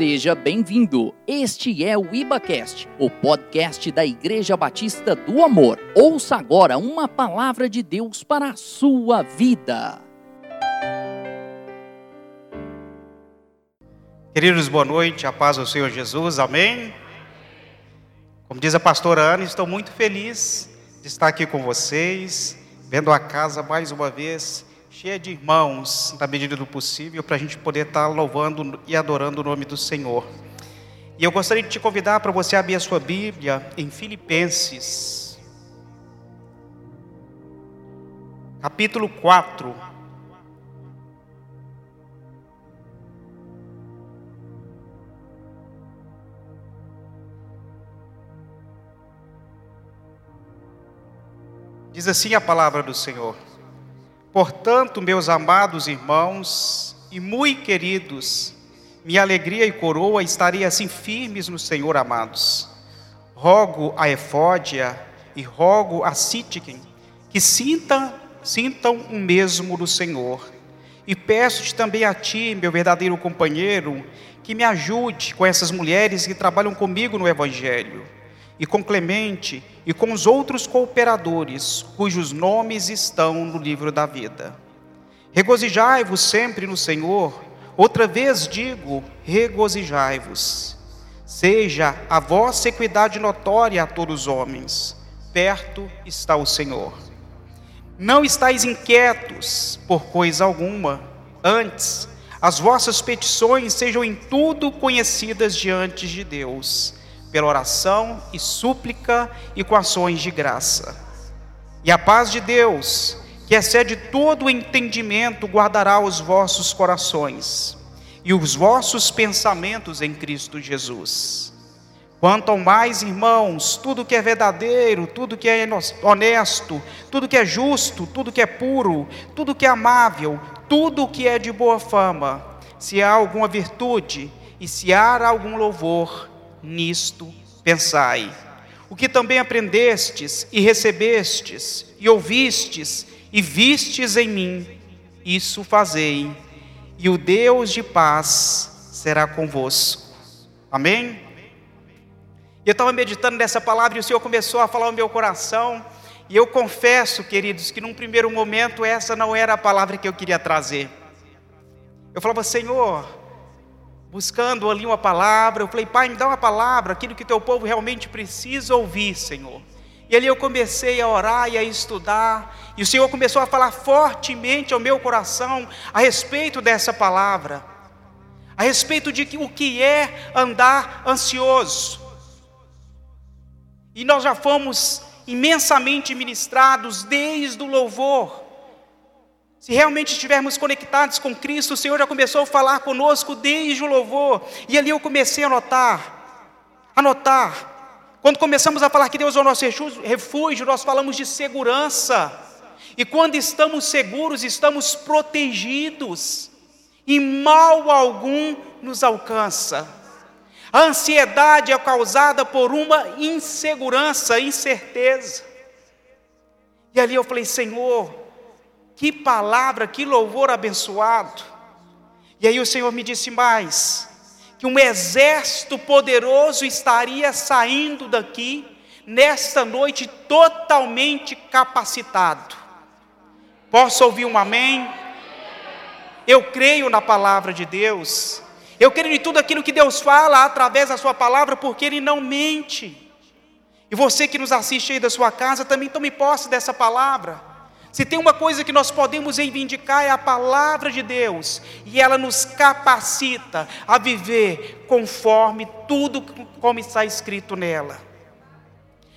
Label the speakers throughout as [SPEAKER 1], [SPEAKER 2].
[SPEAKER 1] Seja bem-vindo. Este é o IbaCast, o podcast da Igreja Batista do Amor. Ouça agora uma palavra de Deus para a sua vida.
[SPEAKER 2] Queridos, boa noite, a paz do Senhor Jesus, amém? Como diz a pastora Ana, estou muito feliz de estar aqui com vocês, vendo a casa mais uma vez cheia de irmãos, na medida do possível, para a gente poder estar louvando e adorando o nome do Senhor. E eu gostaria de te convidar para você abrir a sua Bíblia em Filipenses, capítulo 4. Diz assim a palavra do Senhor. Portanto, meus amados irmãos e muito queridos, minha alegria e coroa estaria assim firmes no Senhor, amados. Rogo a Efódia e rogo a Sitiquem que sintam, sintam o mesmo do Senhor. E peço-te também a ti, meu verdadeiro companheiro, que me ajude com essas mulheres que trabalham comigo no Evangelho e com Clemente e com os outros cooperadores, cujos nomes estão no livro da vida. Regozijai-vos sempre no Senhor, outra vez digo, regozijai-vos. Seja a vossa equidade notória a todos os homens, perto está o Senhor. Não estáis inquietos por coisa alguma, antes, as vossas petições sejam em tudo conhecidas diante de Deus pela oração e súplica e com ações de graça. E a paz de Deus, que excede todo o entendimento, guardará os vossos corações e os vossos pensamentos em Cristo Jesus. Quanto mais, irmãos, tudo que é verdadeiro, tudo que é honesto, tudo que é justo, tudo que é puro, tudo que é amável, tudo que é de boa fama, se há alguma virtude e se há algum louvor, nisto pensai. O que também aprendestes e recebestes e ouvistes e vistes em mim, isso fazei, e o Deus de paz será convosco. Amém? Eu estava meditando nessa palavra e o Senhor começou a falar ao meu coração, e eu confesso, queridos, que num primeiro momento essa não era a palavra que eu queria trazer. Eu falava, Senhor, buscando ali uma palavra. Eu falei, Pai, me dá uma palavra, aquilo que teu povo realmente precisa ouvir, Senhor. E ali eu comecei a orar e a estudar, e o Senhor começou a falar fortemente ao meu coração a respeito dessa palavra, a respeito de o que é andar ansioso. E nós já fomos imensamente ministrados desde o louvor. Se realmente estivermos conectados com Cristo, o Senhor já começou a falar conosco desde o louvor. E ali eu comecei a notar, a notar. Quando começamos a falar que Deus é o nosso refúgio, nós falamos de segurança. E quando estamos seguros, estamos protegidos. E mal algum nos alcança. A ansiedade é causada por uma insegurança, incerteza. E ali eu falei, Senhor, que palavra, que louvor abençoado. E aí o Senhor me disse mais: que um exército poderoso estaria saindo daqui nesta noite totalmente capacitado. Posso ouvir um amém? Eu creio na palavra de Deus. Eu creio em tudo aquilo que Deus fala através da sua palavra, porque Ele não mente. E você que nos assiste aí da sua casa, também tome posse dessa palavra. Se tem uma coisa que nós podemos reivindicar é a palavra de Deus, e ela nos capacita a viver conforme tudo como está escrito nela.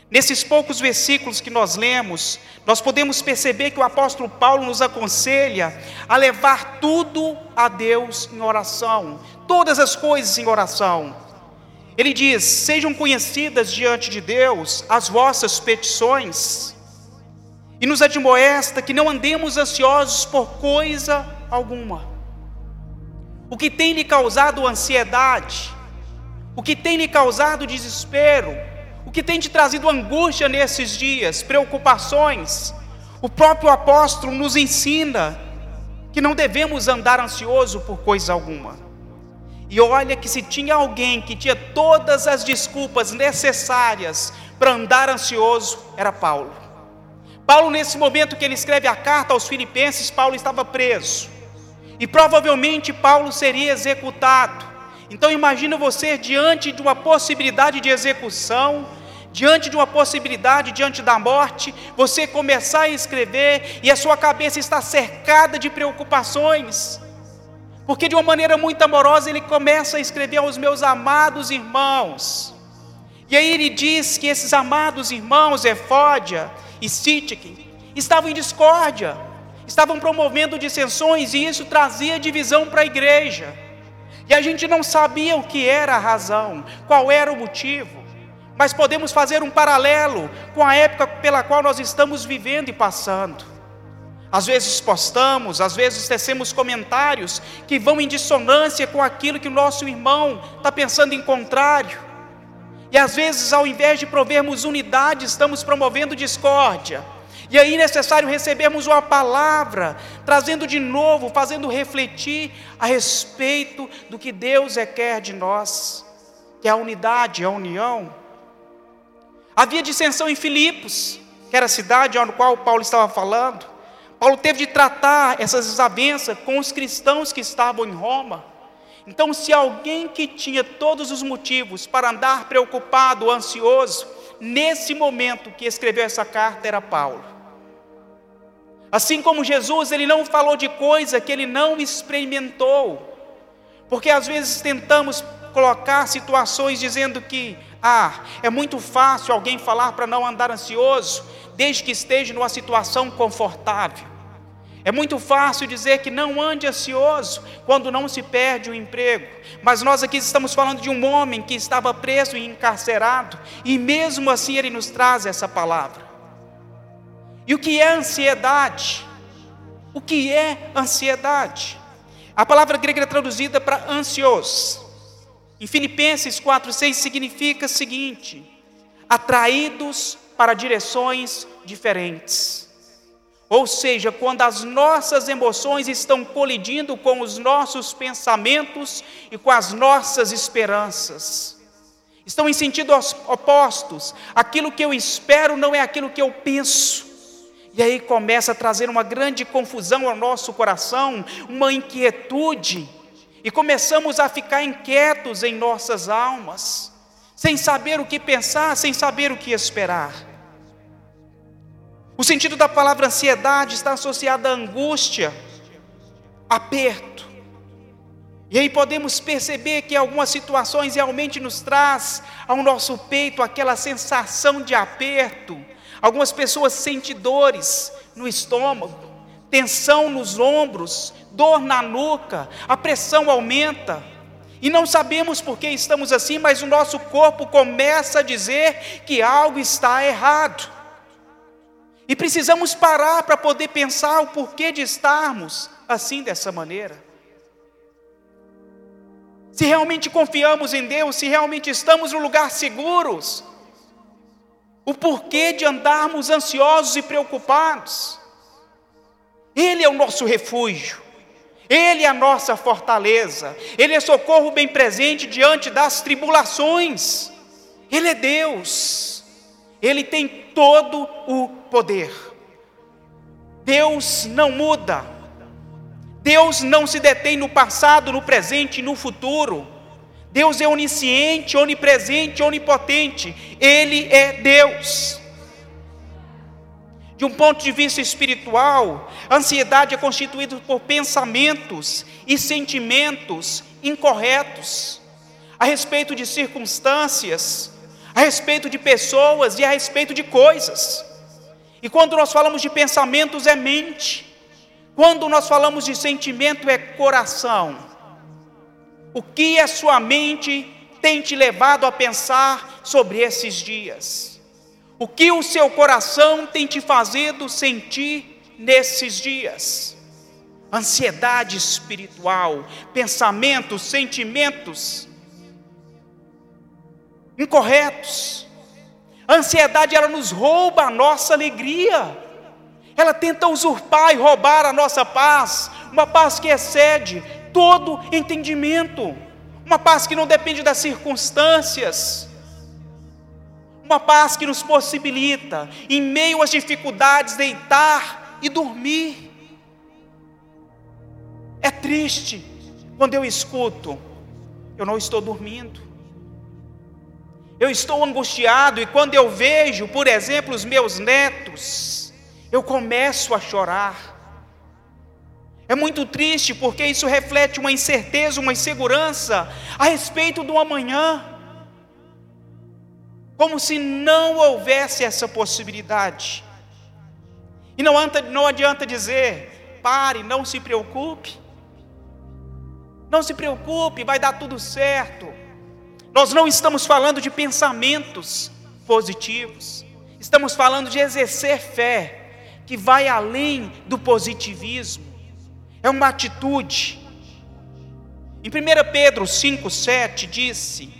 [SPEAKER 2] Nesses poucos versículos que nós lemos, nós podemos perceber que o apóstolo Paulo nos aconselha a levar tudo a Deus em oração, todas as coisas em oração. Ele diz: Sejam conhecidas diante de Deus as vossas petições e nos admoesta que não andemos ansiosos por coisa alguma. O que tem lhe causado ansiedade, o que tem lhe causado desespero, o que tem te trazido angústia nesses dias, preocupações, o próprio apóstolo nos ensina que não devemos andar ansioso por coisa alguma. E olha que se tinha alguém que tinha todas as desculpas necessárias para andar ansioso, era Paulo. Paulo, nesse momento que ele escreve a carta aos Filipenses, Paulo estava preso. E provavelmente Paulo seria executado. Então imagina você diante de uma possibilidade de execução, diante de uma possibilidade, diante da morte, você começar a escrever e a sua cabeça está cercada de preocupações. Porque de uma maneira muito amorosa ele começa a escrever aos meus amados irmãos. E aí ele diz que esses amados irmãos, Efódia e Sítique, estavam em discórdia, estavam promovendo dissensões e isso trazia divisão para a igreja. E a gente não sabia o que era a razão, qual era o motivo, mas podemos fazer um paralelo com a época pela qual nós estamos vivendo e passando. Às vezes postamos, às vezes tecemos comentários que vão em dissonância com aquilo que o nosso irmão está pensando em contrário. E às vezes, ao invés de provermos unidade, estamos promovendo discórdia. E aí é necessário recebermos uma palavra, trazendo de novo, fazendo refletir a respeito do que Deus é quer de nós, que é a unidade, a união. Havia dissensão em Filipos, que era a cidade a qual Paulo estava falando. Paulo teve de tratar essas desavenças com os cristãos que estavam em Roma. Então, se alguém que tinha todos os motivos para andar preocupado, ansioso, nesse momento que escreveu essa carta era Paulo. Assim como Jesus, ele não falou de coisa que ele não experimentou. Porque às vezes tentamos colocar situações dizendo que, ah, é muito fácil alguém falar para não andar ansioso, desde que esteja numa situação confortável. É muito fácil dizer que não ande ansioso quando não se perde o emprego, mas nós aqui estamos falando de um homem que estava preso e encarcerado, e mesmo assim ele nos traz essa palavra. E o que é ansiedade? O que é ansiedade? A palavra grega é traduzida para ansioso. Em Filipenses 4,6 significa o seguinte: atraídos para direções diferentes. Ou seja, quando as nossas emoções estão colidindo com os nossos pensamentos e com as nossas esperanças. Estão em sentidos opostos. Aquilo que eu espero não é aquilo que eu penso. E aí começa a trazer uma grande confusão ao nosso coração, uma inquietude. E começamos a ficar inquietos em nossas almas, sem saber o que pensar, sem saber o que esperar. O sentido da palavra ansiedade está associado à angústia, aperto. E aí podemos perceber que algumas situações realmente nos traz ao nosso peito aquela sensação de aperto. Algumas pessoas sentem dores no estômago, tensão nos ombros, dor na nuca, a pressão aumenta. E não sabemos por que estamos assim, mas o nosso corpo começa a dizer que algo está errado. E precisamos parar para poder pensar o porquê de estarmos assim dessa maneira. Se realmente confiamos em Deus, se realmente estamos no lugar seguros, o porquê de andarmos ansiosos e preocupados. Ele é o nosso refúgio, Ele é a nossa fortaleza, Ele é socorro bem presente diante das tribulações, Ele é Deus. Ele tem todo o poder. Deus não muda. Deus não se detém no passado, no presente e no futuro. Deus é onisciente, onipresente, onipotente. Ele é Deus. De um ponto de vista espiritual, a ansiedade é constituída por pensamentos e sentimentos incorretos a respeito de circunstâncias a respeito de pessoas e a respeito de coisas. E quando nós falamos de pensamentos, é mente. Quando nós falamos de sentimento, é coração. O que a sua mente tem te levado a pensar sobre esses dias? O que o seu coração tem te fazido sentir nesses dias? Ansiedade espiritual, pensamentos, sentimentos incorretos. A ansiedade ela nos rouba a nossa alegria. Ela tenta usurpar e roubar a nossa paz, uma paz que excede todo entendimento, uma paz que não depende das circunstâncias, uma paz que nos possibilita, em meio às dificuldades, deitar e dormir. É triste quando eu escuto, eu não estou dormindo. Eu estou angustiado e quando eu vejo, por exemplo, os meus netos, eu começo a chorar. É muito triste porque isso reflete uma incerteza, uma insegurança a respeito do amanhã. Como se não houvesse essa possibilidade. E não adianta, não adianta dizer, pare, não se preocupe. Não se preocupe, vai dar tudo certo. Nós não estamos falando de pensamentos positivos, estamos falando de exercer fé, que vai além do positivismo é uma atitude. Em 1 Pedro 5,7 disse: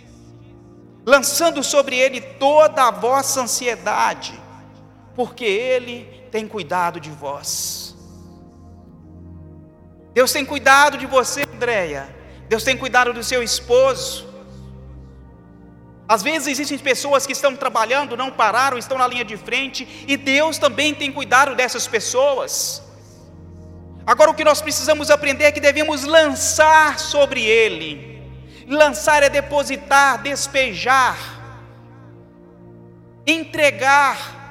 [SPEAKER 2] lançando sobre ele toda a vossa ansiedade, porque ele tem cuidado de vós. Deus tem cuidado de você, Andréia. Deus tem cuidado do seu esposo. Às vezes existem pessoas que estão trabalhando, não pararam, estão na linha de frente, e Deus também tem cuidado dessas pessoas. Agora o que nós precisamos aprender é que devemos lançar sobre ele. Lançar é depositar, despejar, entregar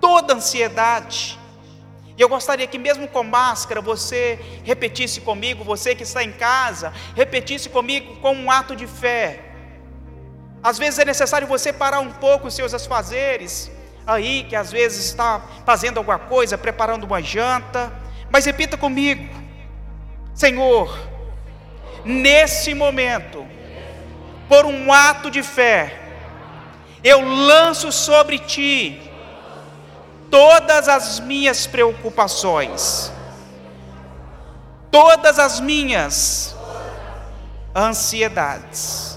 [SPEAKER 2] toda ansiedade. E eu gostaria que, mesmo com máscara, você repetisse comigo, você que está em casa, repetisse comigo com um ato de fé. Às vezes é necessário você parar um pouco os seus afazeres, aí que às vezes está fazendo alguma coisa, preparando uma janta mas repita comigo: Senhor, nesse momento, por um ato de fé, eu lanço sobre ti todas as minhas preocupações, todas as minhas ansiedades.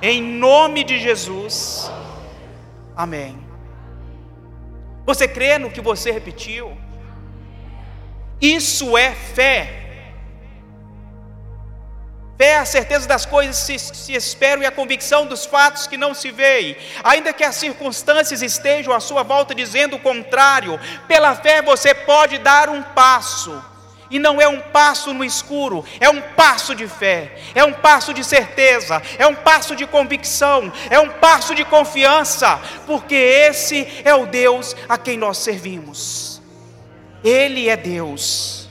[SPEAKER 2] Em nome de Jesus. Amém. Você crê no que você repetiu? Isso é fé. Fé é a certeza das coisas que se, se esperam e a convicção dos fatos que não se veem. Ainda que as circunstâncias estejam à sua volta dizendo o contrário, pela fé você pode dar um passo. E não é um passo no escuro, é um passo de fé, é um passo de certeza, é um passo de convicção, é um passo de confiança, porque esse é o Deus a quem nós servimos. Ele é Deus.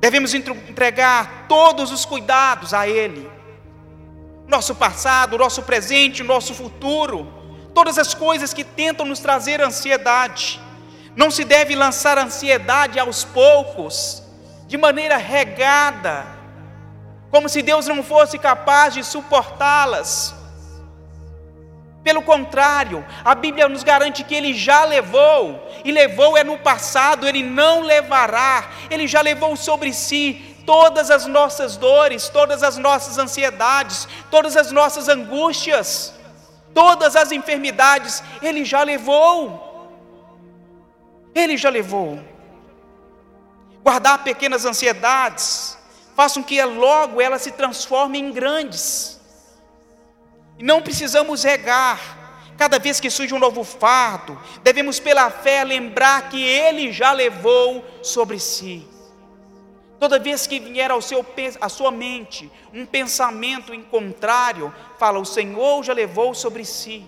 [SPEAKER 2] Devemos entregar todos os cuidados a Ele. Nosso passado, nosso presente, nosso futuro, todas as coisas que tentam nos trazer ansiedade. Não se deve lançar ansiedade aos poucos, de maneira regada, como se Deus não fosse capaz de suportá-las. Pelo contrário, a Bíblia nos garante que Ele já levou, e levou é no passado, Ele não levará, Ele já levou sobre si todas as nossas dores, todas as nossas ansiedades, todas as nossas angústias, todas as enfermidades, Ele já levou. Ele já levou. Guardar pequenas ansiedades, façam que logo elas se transformem em grandes. Não precisamos regar. Cada vez que surge um novo fardo, devemos pela fé lembrar que Ele já levou sobre si. Toda vez que vier ao seu, à sua mente um pensamento em contrário, fala: O Senhor já levou sobre si.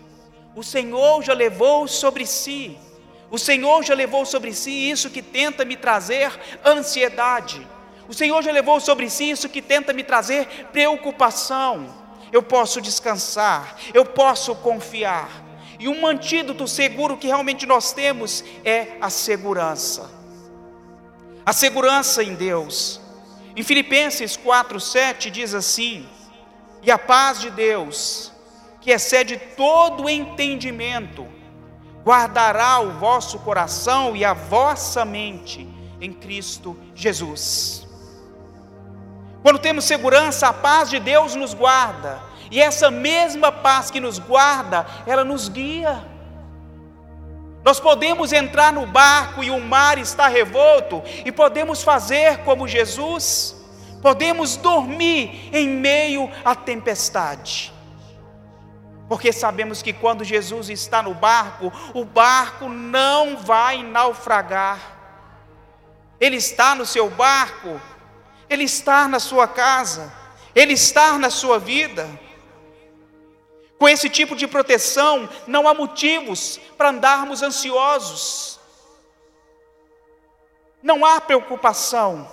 [SPEAKER 2] O Senhor já levou sobre si. O Senhor já levou sobre si isso que tenta me trazer ansiedade. O Senhor já levou sobre si isso que tenta me trazer preocupação eu posso descansar, eu posso confiar. E um antídoto seguro que realmente nós temos é a segurança. A segurança em Deus. Em Filipenses 4:7 diz assim: "E a paz de Deus, que excede todo entendimento, guardará o vosso coração e a vossa mente em Cristo Jesus." Quando temos segurança, a paz de Deus nos guarda. E essa mesma paz que nos guarda, ela nos guia. Nós podemos entrar no barco e o mar está revolto, e podemos fazer como Jesus, podemos dormir em meio à tempestade. Porque sabemos que quando Jesus está no barco, o barco não vai naufragar. Ele está no seu barco, ele está na sua casa, ele está na sua vida. Com esse tipo de proteção, não há motivos para andarmos ansiosos. Não há preocupação.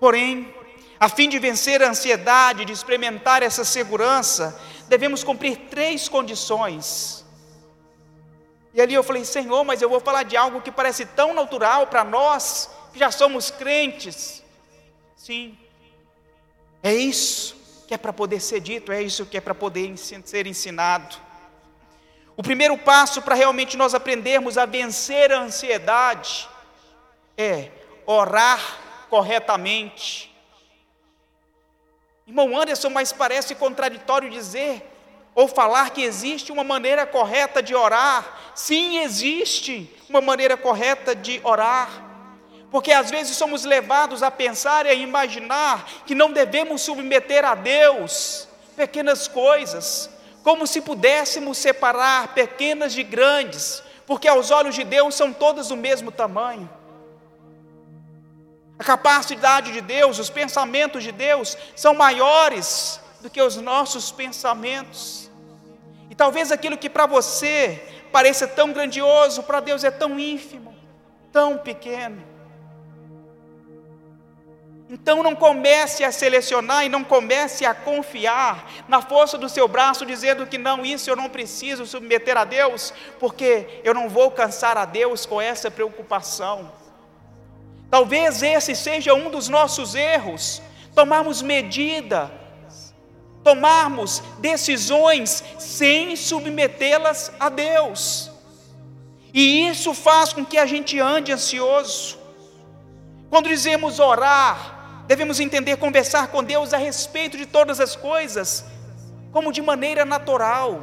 [SPEAKER 2] Porém, a fim de vencer a ansiedade, de experimentar essa segurança, devemos cumprir três condições. E ali eu falei, Senhor, mas eu vou falar de algo que parece tão natural para nós, que já somos crentes. Sim, é isso que é para poder ser dito, é isso que é para poder ser ensinado. O primeiro passo para realmente nós aprendermos a vencer a ansiedade é orar corretamente. Irmão Anderson, mas parece contraditório dizer ou falar que existe uma maneira correta de orar. Sim, existe uma maneira correta de orar. Porque às vezes somos levados a pensar e a imaginar que não devemos submeter a Deus pequenas coisas, como se pudéssemos separar pequenas de grandes, porque aos olhos de Deus são todas do mesmo tamanho. A capacidade de Deus, os pensamentos de Deus são maiores do que os nossos pensamentos. E talvez aquilo que para você pareça tão grandioso, para Deus é tão ínfimo, tão pequeno. Então não comece a selecionar e não comece a confiar na força do seu braço, dizendo que não, isso eu não preciso submeter a Deus, porque eu não vou alcançar a Deus com essa preocupação. Talvez esse seja um dos nossos erros, tomarmos medida, tomarmos decisões sem submetê-las a Deus. E isso faz com que a gente ande ansioso. Quando dizemos orar, devemos entender conversar com Deus a respeito de todas as coisas, como de maneira natural,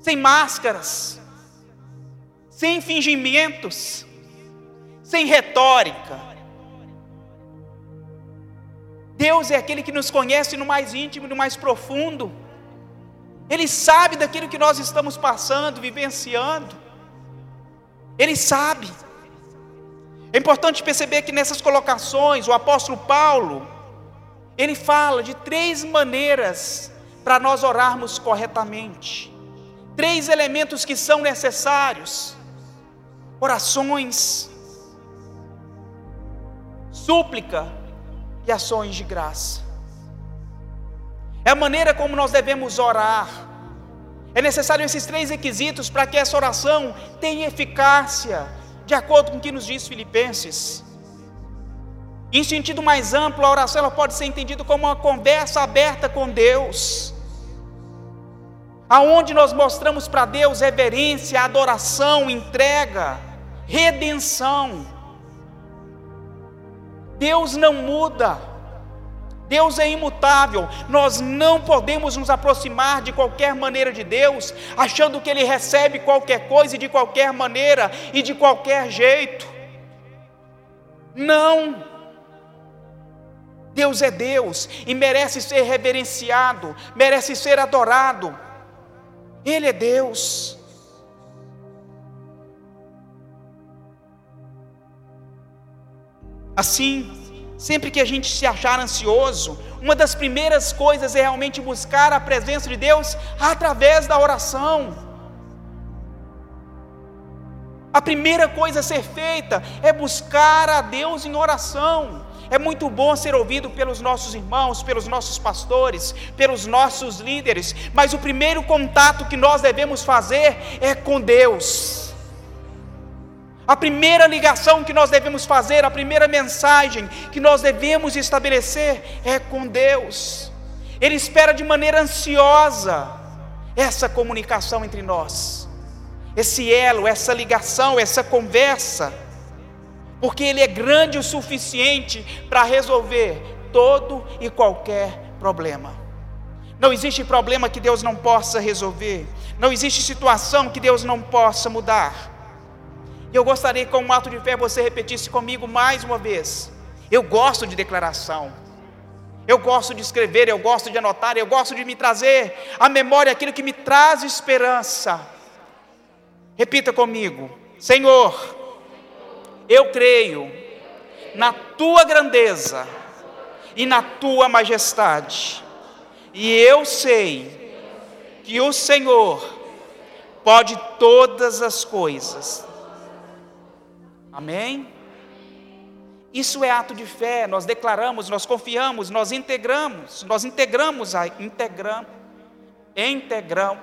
[SPEAKER 2] sem máscaras, sem fingimentos, sem retórica. Deus é aquele que nos conhece no mais íntimo, no mais profundo. Ele sabe daquilo que nós estamos passando, vivenciando. Ele sabe. É importante perceber que nessas colocações, o apóstolo Paulo, ele fala de três maneiras para nós orarmos corretamente. Três elementos que são necessários: orações, súplica e ações de graça. É a maneira como nós devemos orar. É necessário esses três requisitos para que essa oração tenha eficácia, de acordo com o que nos diz Filipenses. Em sentido mais amplo, a oração ela pode ser entendida como uma conversa aberta com Deus, aonde nós mostramos para Deus reverência, adoração, entrega, redenção. Deus não muda. Deus é imutável, nós não podemos nos aproximar de qualquer maneira de Deus, achando que Ele recebe qualquer coisa e de qualquer maneira e de qualquer jeito. Não. Deus é Deus e merece ser reverenciado, merece ser adorado. Ele é Deus. Assim, Sempre que a gente se achar ansioso, uma das primeiras coisas é realmente buscar a presença de Deus através da oração. A primeira coisa a ser feita é buscar a Deus em oração. É muito bom ser ouvido pelos nossos irmãos, pelos nossos pastores, pelos nossos líderes, mas o primeiro contato que nós devemos fazer é com Deus. A primeira ligação que nós devemos fazer, a primeira mensagem que nós devemos estabelecer é com Deus. Ele espera de maneira ansiosa essa comunicação entre nós, esse elo, essa ligação, essa conversa, porque Ele é grande o suficiente para resolver todo e qualquer problema. Não existe problema que Deus não possa resolver, não existe situação que Deus não possa mudar. E eu gostaria que, com um ato de fé, você repetisse comigo mais uma vez. Eu gosto de declaração. Eu gosto de escrever, eu gosto de anotar, eu gosto de me trazer à memória aquilo que me traz esperança. Repita comigo: Senhor, eu creio na tua grandeza e na tua majestade, e eu sei que o Senhor pode todas as coisas. Amém? Isso é ato de fé, nós declaramos, nós confiamos, nós integramos, nós integramos a integramos, integramos.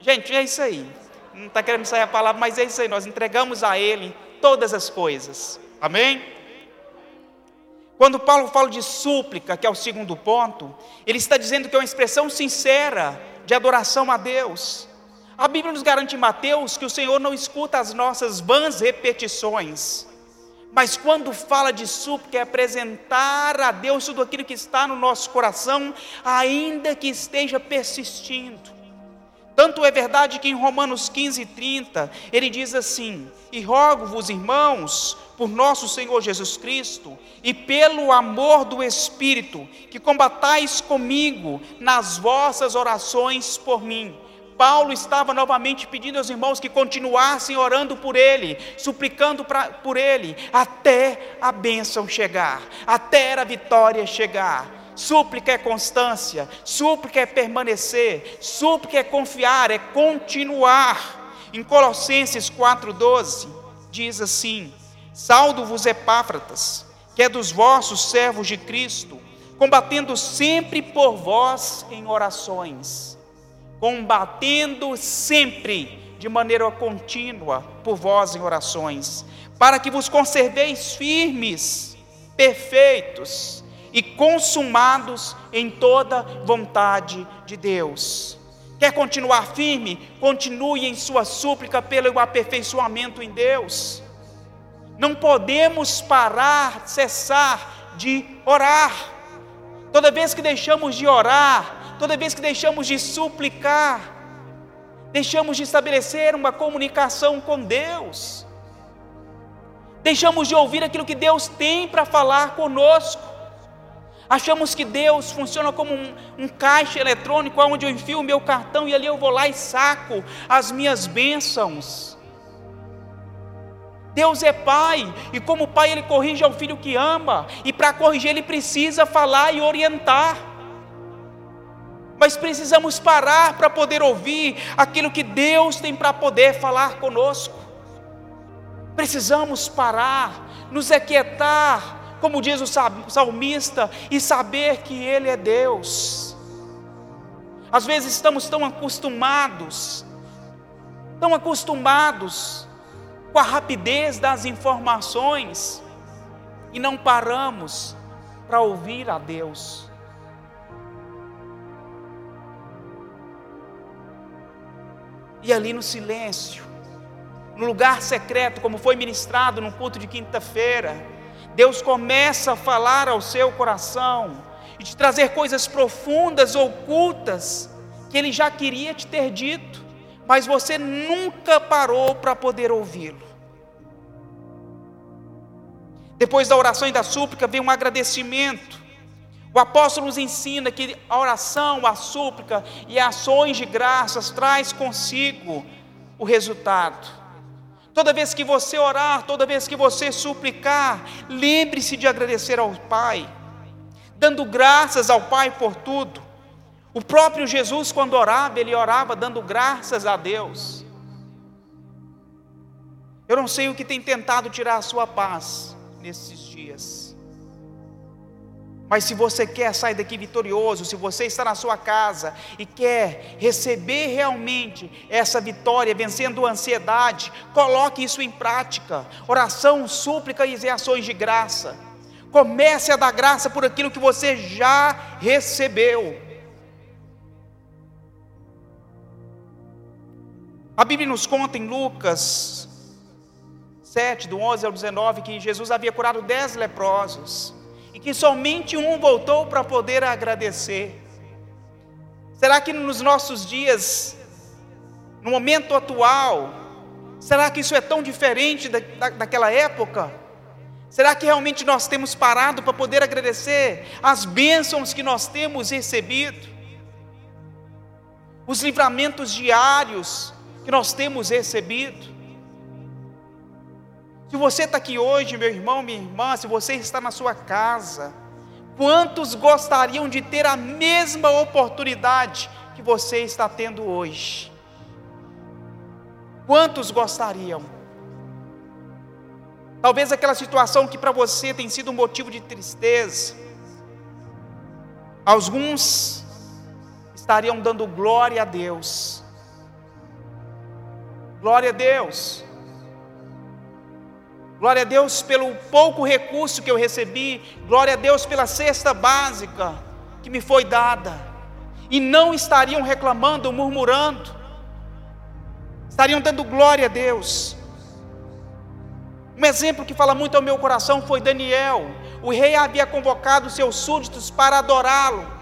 [SPEAKER 2] Gente, é isso aí. Não está querendo sair a palavra, mas é isso aí, nós entregamos a Ele todas as coisas. Amém? Quando Paulo fala de súplica, que é o segundo ponto, ele está dizendo que é uma expressão sincera de adoração a Deus. A Bíblia nos garante em Mateus que o Senhor não escuta as nossas vãs repetições. Mas quando fala de súplica, é apresentar a Deus tudo aquilo que está no nosso coração, ainda que esteja persistindo. Tanto é verdade que em Romanos 15, 30, ele diz assim: E rogo-vos, irmãos, por nosso Senhor Jesus Cristo, e pelo amor do Espírito, que combatais comigo nas vossas orações por mim Paulo estava novamente pedindo aos irmãos que continuassem orando por ele, suplicando pra, por ele, até a bênção chegar, até a vitória chegar. Súplica é constância, súplica é permanecer, súplica é confiar, é continuar. Em Colossenses 4,12 diz assim: Saldo-vos, Epáfratas, que é dos vossos servos de Cristo, combatendo sempre por vós em orações combatendo sempre de maneira contínua por vós em orações, para que vos conserveis firmes, perfeitos e consumados em toda vontade de Deus. Quer continuar firme? Continue em sua súplica pelo aperfeiçoamento em Deus. Não podemos parar, cessar de orar. Toda vez que deixamos de orar, toda vez que deixamos de suplicar, deixamos de estabelecer uma comunicação com Deus, deixamos de ouvir aquilo que Deus tem para falar conosco. Achamos que Deus funciona como um, um, caixa eletrônico onde eu enfio o meu cartão e ali eu vou lá e saco as minhas bênçãos. Deus é pai, e como pai ele corrige ao filho que ama, e para corrigir ele precisa falar e orientar mas precisamos parar para poder ouvir aquilo que Deus tem para poder falar conosco. Precisamos parar, nos aquietar, como diz o salmista, e saber que Ele é Deus. Às vezes estamos tão acostumados, tão acostumados com a rapidez das informações, e não paramos para ouvir a Deus. E ali no silêncio, no lugar secreto, como foi ministrado no culto de quinta-feira, Deus começa a falar ao seu coração e te trazer coisas profundas, ocultas, que Ele já queria te ter dito, mas você nunca parou para poder ouvi-lo. Depois da oração e da súplica vem um agradecimento. O apóstolo nos ensina que a oração, a súplica e ações de graças traz consigo o resultado. Toda vez que você orar, toda vez que você suplicar, lembre-se de agradecer ao Pai, dando graças ao Pai por tudo. O próprio Jesus, quando orava, ele orava dando graças a Deus. Eu não sei o que tem tentado tirar a sua paz nesses dias. Mas se você quer sair daqui vitorioso, se você está na sua casa e quer receber realmente essa vitória, vencendo a ansiedade, coloque isso em prática. Oração, súplica e ações de graça. Comece a dar graça por aquilo que você já recebeu. A Bíblia nos conta em Lucas 7, do 11 ao 19, que Jesus havia curado dez leprosos que somente um voltou para poder agradecer. Será que nos nossos dias, no momento atual, será que isso é tão diferente da, da, daquela época? Será que realmente nós temos parado para poder agradecer as bênçãos que nós temos recebido? Os livramentos diários que nós temos recebido? Se você está aqui hoje, meu irmão, minha irmã, se você está na sua casa, quantos gostariam de ter a mesma oportunidade que você está tendo hoje? Quantos gostariam? Talvez aquela situação que para você tem sido um motivo de tristeza. Alguns estariam dando glória a Deus. Glória a Deus. Glória a Deus pelo pouco recurso que eu recebi. Glória a Deus pela cesta básica que me foi dada. E não estariam reclamando, murmurando. Estariam dando glória a Deus. Um exemplo que fala muito ao meu coração foi Daniel. O rei havia convocado seus súditos para adorá-lo.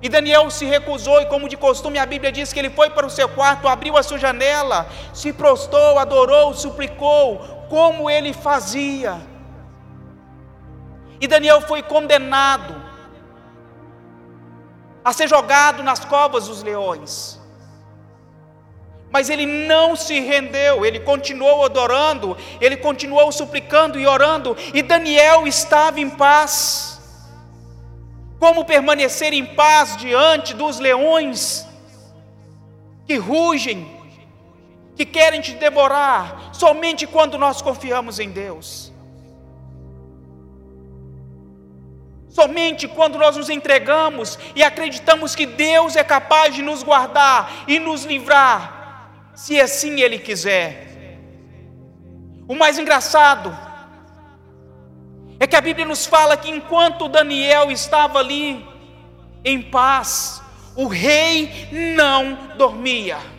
[SPEAKER 2] E Daniel se recusou, e como de costume a Bíblia diz que ele foi para o seu quarto, abriu a sua janela, se prostou, adorou, suplicou, como ele fazia. E Daniel foi condenado a ser jogado nas covas dos leões. Mas ele não se rendeu, ele continuou adorando, ele continuou suplicando e orando, e Daniel estava em paz. Como permanecer em paz diante dos leões que rugem, que querem te devorar, somente quando nós confiamos em Deus. Somente quando nós nos entregamos e acreditamos que Deus é capaz de nos guardar e nos livrar se assim Ele quiser. O mais engraçado é que a Bíblia nos fala que enquanto Daniel estava ali em paz, o rei não dormia.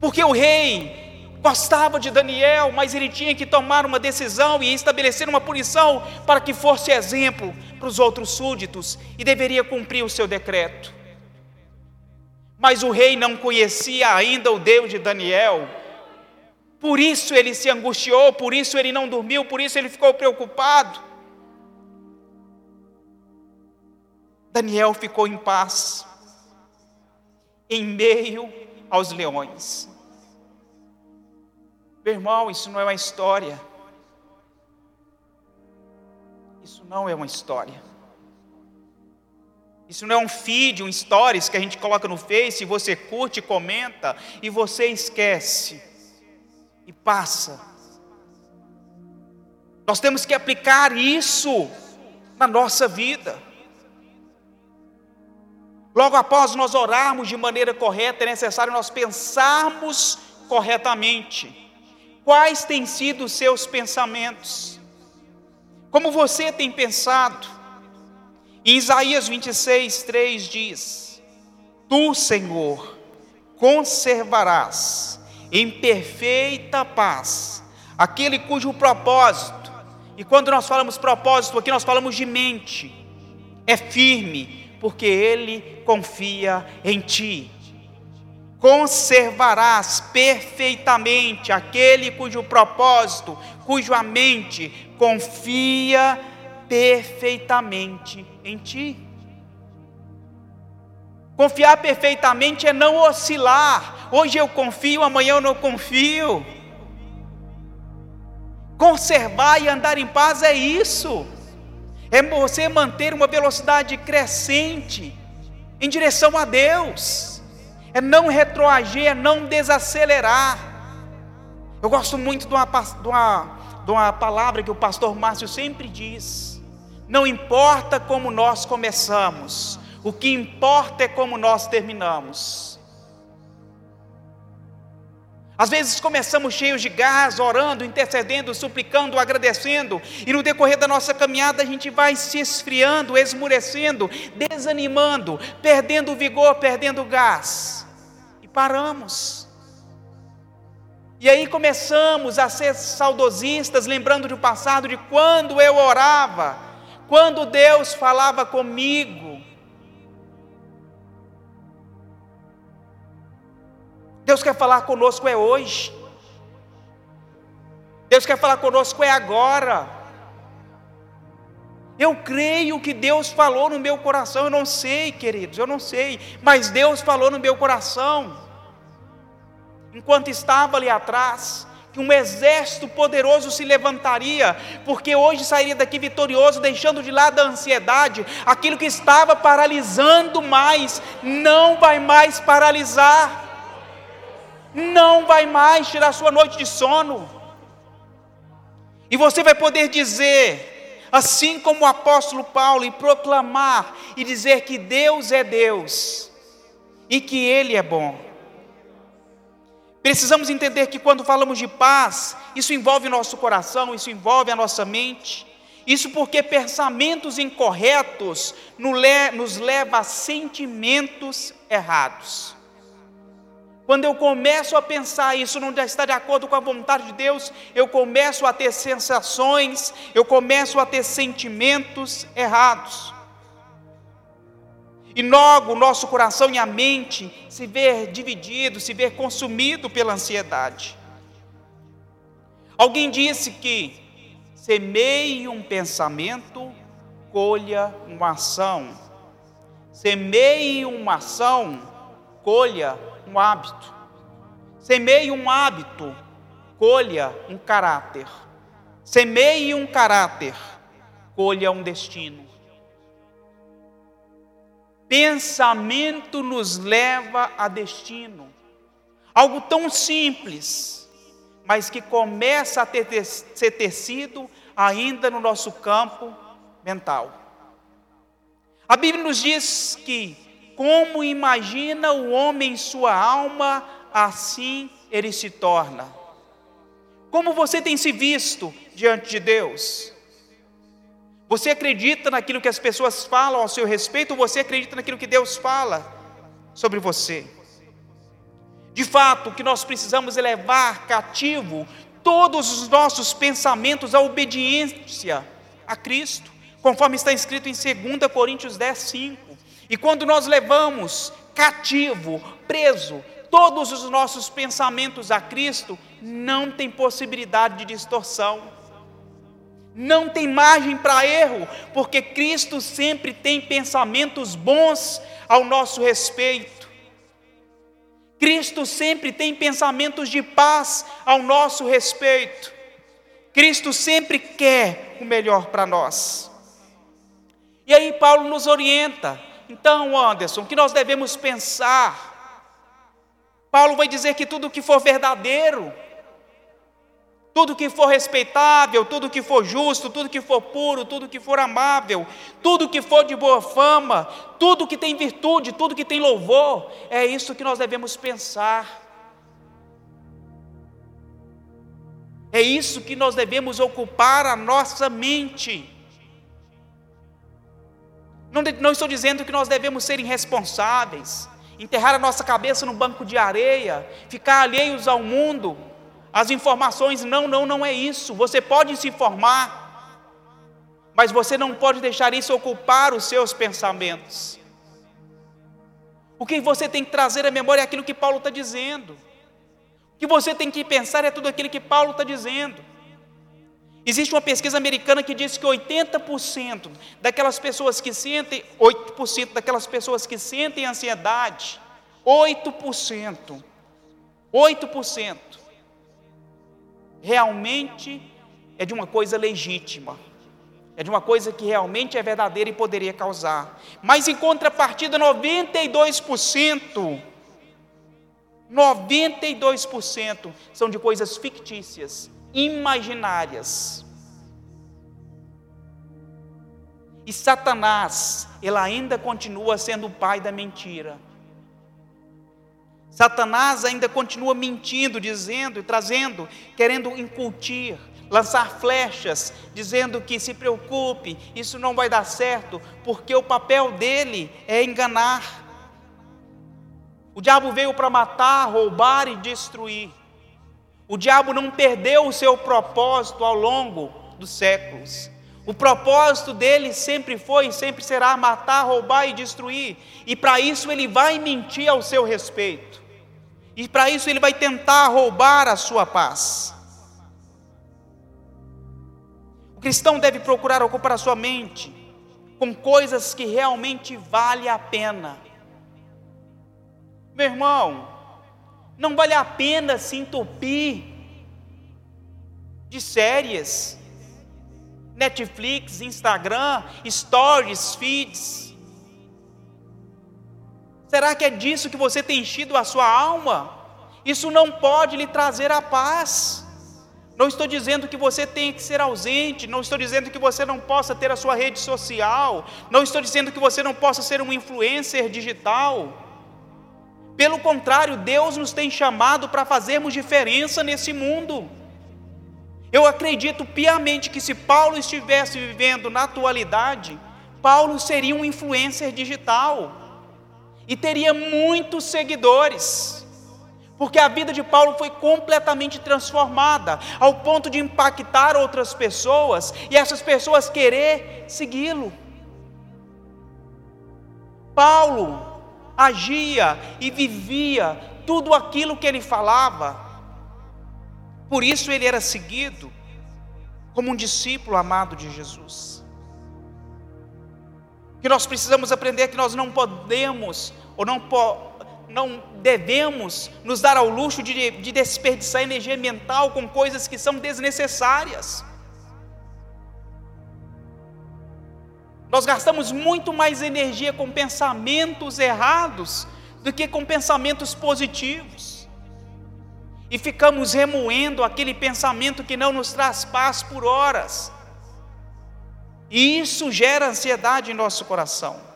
[SPEAKER 2] Porque o rei gostava de Daniel, mas ele tinha que tomar uma decisão e estabelecer uma punição para que fosse exemplo para os outros súditos e deveria cumprir o seu decreto. Mas o rei não conhecia ainda o Deus de Daniel. Por isso ele se angustiou, por isso ele não dormiu, por isso ele ficou preocupado. Daniel ficou em paz, em meio aos leões. Meu irmão, isso não é uma história. Isso não é uma história. Isso não é um feed, um stories que a gente coloca no Face, você curte, comenta e você esquece e passa. Nós temos que aplicar isso na nossa vida. Logo após nós orarmos de maneira correta, é necessário nós pensarmos corretamente. Quais têm sido os seus pensamentos? Como você tem pensado? Em Isaías 26, 3 diz: Tu, Senhor, conservarás em perfeita paz aquele cujo propósito, e quando nós falamos propósito aqui, nós falamos de mente, é firme, porque ele confia em ti. Conservarás perfeitamente aquele cujo propósito, cuja mente confia perfeitamente em ti. Confiar perfeitamente é não oscilar. Hoje eu confio, amanhã eu não confio. Conservar e andar em paz é isso. É você manter uma velocidade crescente em direção a Deus. É não retroagir, é não desacelerar. Eu gosto muito de uma, de uma, de uma palavra que o pastor Márcio sempre diz não importa como nós começamos, o que importa é como nós terminamos. Às vezes começamos cheios de gás, orando, intercedendo, suplicando, agradecendo, e no decorrer da nossa caminhada a gente vai se esfriando, esmurecendo, desanimando, perdendo o vigor, perdendo o gás, e paramos. E aí começamos a ser saudosistas, lembrando do passado, de quando eu orava, quando Deus falava comigo, Deus quer falar conosco é hoje. Deus quer falar conosco é agora. Eu creio que Deus falou no meu coração, eu não sei, queridos, eu não sei, mas Deus falou no meu coração. Enquanto estava ali atrás, que um exército poderoso se levantaria, porque hoje sairia daqui vitorioso, deixando de lado a ansiedade, aquilo que estava paralisando mais, não vai mais paralisar, não vai mais tirar sua noite de sono, e você vai poder dizer, assim como o apóstolo Paulo, e proclamar e dizer que Deus é Deus e que Ele é bom. Precisamos entender que quando falamos de paz, isso envolve nosso coração, isso envolve a nossa mente. Isso porque pensamentos incorretos nos levam a sentimentos errados. Quando eu começo a pensar isso não está de acordo com a vontade de Deus, eu começo a ter sensações, eu começo a ter sentimentos errados. E logo o nosso coração e a mente se ver dividido, se ver consumido pela ansiedade. Alguém disse que semeie um pensamento, colha uma ação. Semeie uma ação, colha um hábito. Semeie um hábito, colha um caráter. Semeie um caráter, colha um destino. Pensamento nos leva a destino. Algo tão simples, mas que começa a ter, ser tecido ainda no nosso campo mental. A Bíblia nos diz que como imagina o homem sua alma, assim ele se torna. Como você tem se visto diante de Deus? Você acredita naquilo que as pessoas falam ao seu respeito ou você acredita naquilo que Deus fala sobre você? De fato, que nós precisamos é levar cativo todos os nossos pensamentos à obediência a Cristo, conforme está escrito em 2 Coríntios 10, 5. E quando nós levamos cativo, preso, todos os nossos pensamentos a Cristo, não tem possibilidade de distorção, não tem margem para erro, porque Cristo sempre tem pensamentos bons ao nosso respeito. Cristo sempre tem pensamentos de paz ao nosso respeito. Cristo sempre quer o melhor para nós. E aí Paulo nos orienta então, Anderson, o que nós devemos pensar? Paulo vai dizer que tudo que for verdadeiro, tudo que for respeitável, tudo que for justo, tudo que for puro, tudo que for amável, tudo que for de boa fama, tudo que tem virtude, tudo que tem louvor, é isso que nós devemos pensar. É isso que nós devemos ocupar a nossa mente. Não, não estou dizendo que nós devemos ser irresponsáveis, enterrar a nossa cabeça no banco de areia, ficar alheios ao mundo, as informações, não, não, não é isso. Você pode se informar, mas você não pode deixar isso ocupar os seus pensamentos. O que você tem que trazer à memória é aquilo que Paulo está dizendo. O que você tem que pensar é tudo aquilo que Paulo está dizendo. Existe uma pesquisa americana que diz que 80% daquelas pessoas que sentem, 8% daquelas pessoas que sentem ansiedade, 8%, 8% realmente é de uma coisa legítima, é de uma coisa que realmente é verdadeira e poderia causar. Mas em contrapartida, 92%, 92% são de coisas fictícias, imaginárias. E Satanás, ele ainda continua sendo o pai da mentira. Satanás ainda continua mentindo, dizendo e trazendo, querendo incutir, lançar flechas, dizendo que se preocupe, isso não vai dar certo, porque o papel dele é enganar. O diabo veio para matar, roubar e destruir. O diabo não perdeu o seu propósito ao longo dos séculos. O propósito dele sempre foi e sempre será matar, roubar e destruir. E para isso ele vai mentir ao seu respeito. E para isso ele vai tentar roubar a sua paz. O cristão deve procurar ocupar a sua mente com coisas que realmente vale a pena. Meu irmão, não vale a pena se entupir de séries, Netflix, Instagram, stories, feeds. Será que é disso que você tem enchido a sua alma? Isso não pode lhe trazer a paz. Não estou dizendo que você tem que ser ausente, não estou dizendo que você não possa ter a sua rede social, não estou dizendo que você não possa ser um influencer digital. Pelo contrário, Deus nos tem chamado para fazermos diferença nesse mundo. Eu acredito piamente que se Paulo estivesse vivendo na atualidade, Paulo seria um influencer digital e teria muitos seguidores porque a vida de Paulo foi completamente transformada, ao ponto de impactar outras pessoas e essas pessoas querer segui-lo. Paulo agia e vivia tudo aquilo que ele falava, por isso ele era seguido como um discípulo amado de Jesus. Que nós precisamos aprender que nós não podemos ou não podemos não devemos nos dar ao luxo de, de desperdiçar energia mental com coisas que são desnecessárias. Nós gastamos muito mais energia com pensamentos errados do que com pensamentos positivos. E ficamos remoendo aquele pensamento que não nos traz paz por horas. E isso gera ansiedade em nosso coração.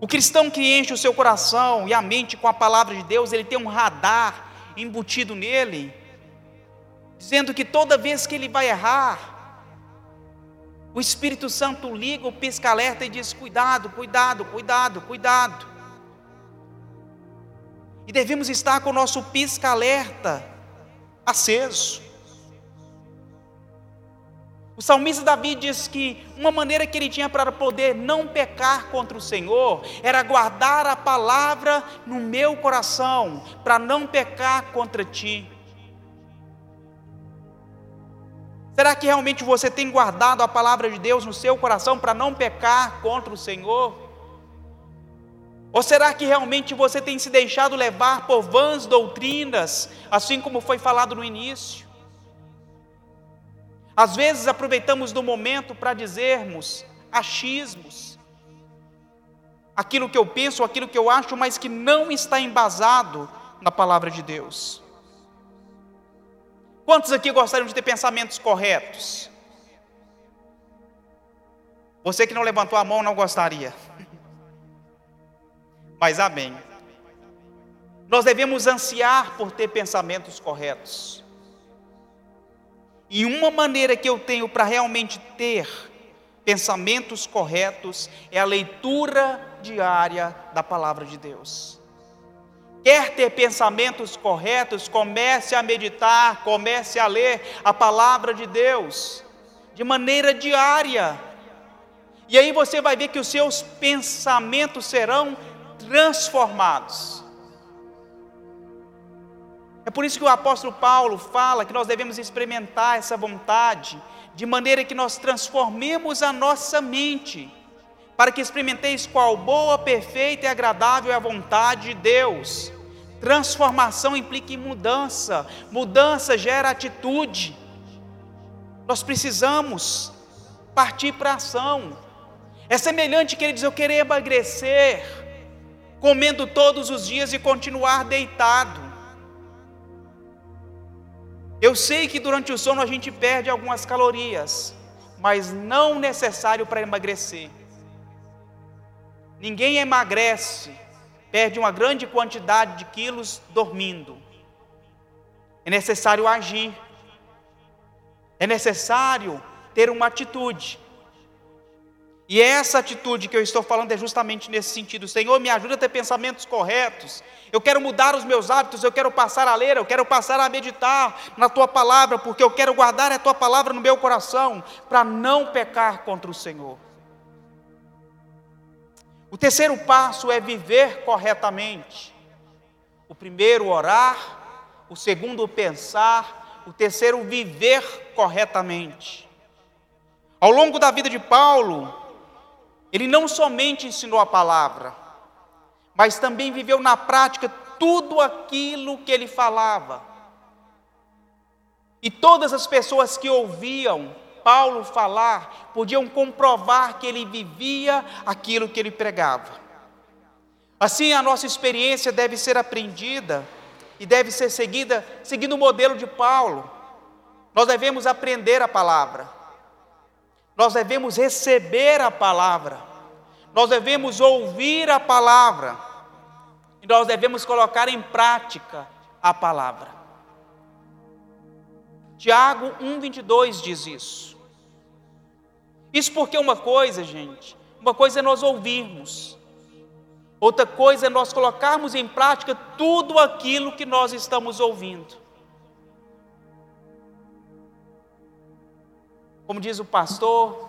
[SPEAKER 2] O cristão que enche o seu coração e a mente com a palavra de Deus, ele tem um radar embutido nele, dizendo que toda vez que ele vai errar, o Espírito Santo liga o pisca-alerta e diz: cuidado, cuidado, cuidado, cuidado. E devemos estar com o nosso pisca-alerta aceso. O salmista Davi diz que uma maneira que ele tinha para poder não pecar contra o Senhor era guardar a palavra no meu coração, para não pecar contra ti. Será que realmente você tem guardado a palavra de Deus no seu coração para não pecar contra o Senhor? Ou será que realmente você tem se deixado levar por vãs doutrinas, assim como foi falado no início? Às vezes aproveitamos do momento para dizermos achismos, aquilo que eu penso, aquilo que eu acho, mas que não está embasado na palavra de Deus. Quantos aqui gostariam de ter pensamentos corretos? Você que não levantou a mão não gostaria. Mas amém. Nós devemos ansiar por ter pensamentos corretos. E uma maneira que eu tenho para realmente ter pensamentos corretos é a leitura diária da palavra de Deus. Quer ter pensamentos corretos, comece a meditar, comece a ler a palavra de Deus de maneira diária. E aí você vai ver que os seus pensamentos serão transformados. É por isso que o apóstolo Paulo fala que nós devemos experimentar essa vontade, de maneira que nós transformemos a nossa mente, para que experimenteis qual boa, perfeita e agradável é a vontade de Deus. Transformação implica em mudança, mudança gera atitude. Nós precisamos partir para ação. É semelhante, queridos, eu querer emagrecer, comendo todos os dias e continuar deitado. Eu sei que durante o sono a gente perde algumas calorias, mas não necessário para emagrecer. Ninguém emagrece, perde uma grande quantidade de quilos dormindo. É necessário agir, é necessário ter uma atitude. E essa atitude que eu estou falando é justamente nesse sentido. Senhor, me ajuda a ter pensamentos corretos. Eu quero mudar os meus hábitos, eu quero passar a ler, eu quero passar a meditar na tua palavra, porque eu quero guardar a tua palavra no meu coração, para não pecar contra o Senhor. O terceiro passo é viver corretamente. O primeiro, orar. O segundo, pensar. o terceiro, viver corretamente. Ao longo da vida de Paulo, ele não somente ensinou a palavra, mas também viveu na prática tudo aquilo que ele falava. E todas as pessoas que ouviam Paulo falar podiam comprovar que ele vivia aquilo que ele pregava. Assim, a nossa experiência deve ser aprendida e deve ser seguida seguindo o modelo de Paulo. Nós devemos aprender a palavra, nós devemos receber a palavra, nós devemos ouvir a palavra e nós devemos colocar em prática a palavra. Tiago 1,22 diz isso. Isso porque uma coisa, gente, uma coisa é nós ouvirmos, Outra coisa é nós colocarmos em prática tudo aquilo que nós estamos ouvindo. Como diz o pastor,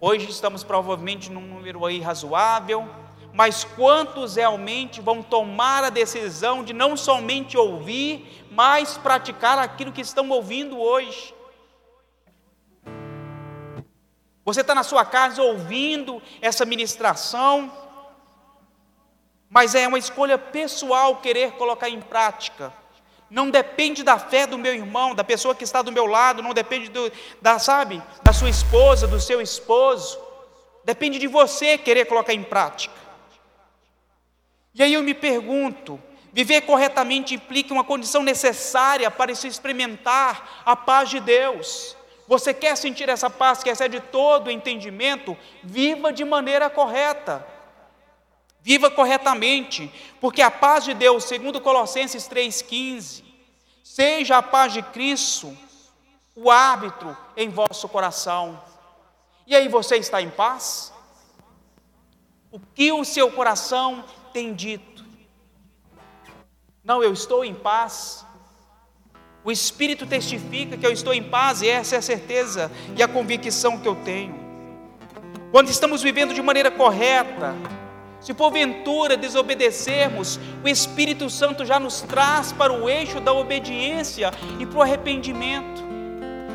[SPEAKER 2] hoje estamos provavelmente num número aí razoável, mas quantos realmente vão tomar a decisão de não somente ouvir, mas praticar aquilo que estão ouvindo hoje? Você está na sua casa ouvindo essa ministração, mas é uma escolha pessoal querer colocar em prática. Não depende da fé do meu irmão, da pessoa que está do meu lado, não depende do, da, sabe, da sua esposa, do seu esposo. Depende de você querer colocar em prática. E aí eu me pergunto, viver corretamente implica uma condição necessária para se experimentar a paz de Deus. Você quer sentir essa paz que excede todo entendimento? Viva de maneira correta. Viva corretamente, porque a paz de Deus, segundo Colossenses 3,15, seja a paz de Cristo o árbitro em vosso coração. E aí você está em paz? O que o seu coração tem dito? Não, eu estou em paz. O Espírito testifica que eu estou em paz e essa é a certeza e a convicção que eu tenho. Quando estamos vivendo de maneira correta, se porventura desobedecermos, o Espírito Santo já nos traz para o eixo da obediência e para o arrependimento.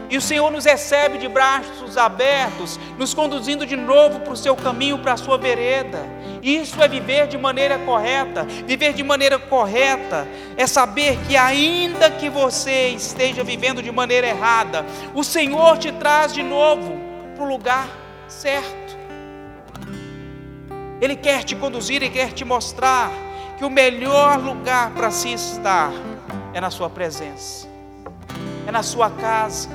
[SPEAKER 2] E o Senhor nos recebe de braços abertos, nos conduzindo de novo para o seu caminho, para a sua vereda. Isso é viver de maneira correta. Viver de maneira correta é saber que, ainda que você esteja vivendo de maneira errada, o Senhor te traz de novo para o lugar certo. Ele quer te conduzir e quer te mostrar que o melhor lugar para se estar é na Sua presença, é na Sua casa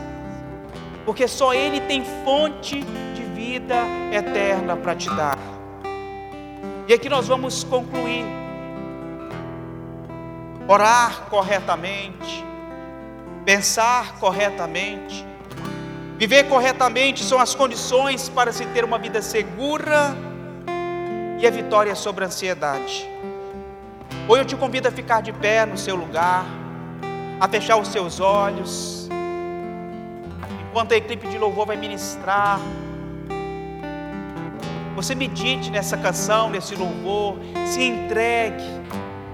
[SPEAKER 2] porque só Ele tem fonte de vida eterna para te dar. E aqui nós vamos concluir. Orar corretamente, pensar corretamente, viver corretamente são as condições para se ter uma vida segura e a vitória sobre a ansiedade. Hoje eu te convido a ficar de pé no seu lugar, a fechar os seus olhos enquanto a equipe de louvor vai ministrar. Você medite nessa canção, nesse louvor, se entregue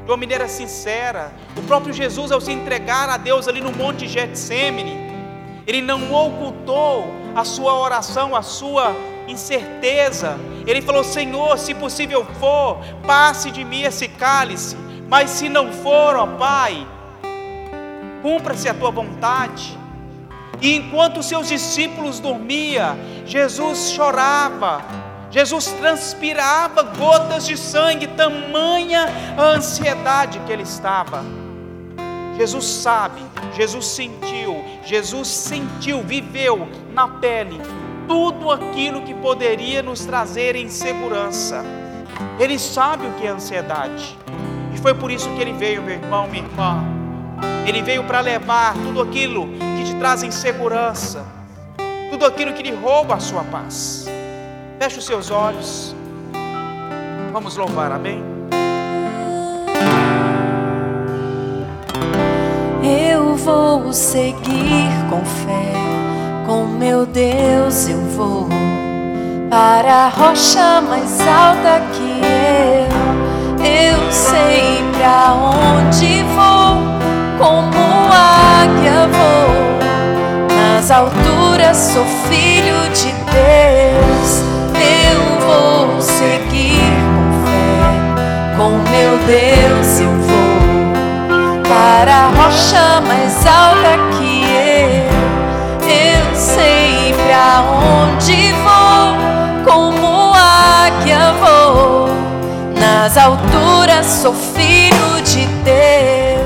[SPEAKER 2] de uma maneira sincera. O próprio Jesus, ao se entregar a Deus ali no Monte Getsemane, ele não ocultou a sua oração, a sua incerteza. Ele falou: Senhor, se possível for, passe de mim esse cálice, mas se não for, ó Pai, cumpra-se a tua vontade. E enquanto seus discípulos dormiam, Jesus chorava, Jesus transpirava gotas de sangue, tamanha a ansiedade que ele estava. Jesus sabe, Jesus sentiu, Jesus sentiu, viveu na pele tudo aquilo que poderia nos trazer insegurança. Ele sabe o que é ansiedade. E foi por isso que ele veio, meu irmão, minha irmã. Ele veio para levar tudo aquilo traz insegurança, tudo aquilo que lhe rouba a sua paz. Feche os seus olhos, vamos louvar, amém?
[SPEAKER 3] Eu vou seguir com fé, com meu Deus eu vou para a rocha mais alta que eu. Eu sei para onde vou como águia vou. Nas alturas sou filho de Deus. Vou seguir com fé, com meu Deus eu vou para a rocha mais alta que eu. Eu sei pra onde vou, como águia vou. Nas alturas sou filho de Deus.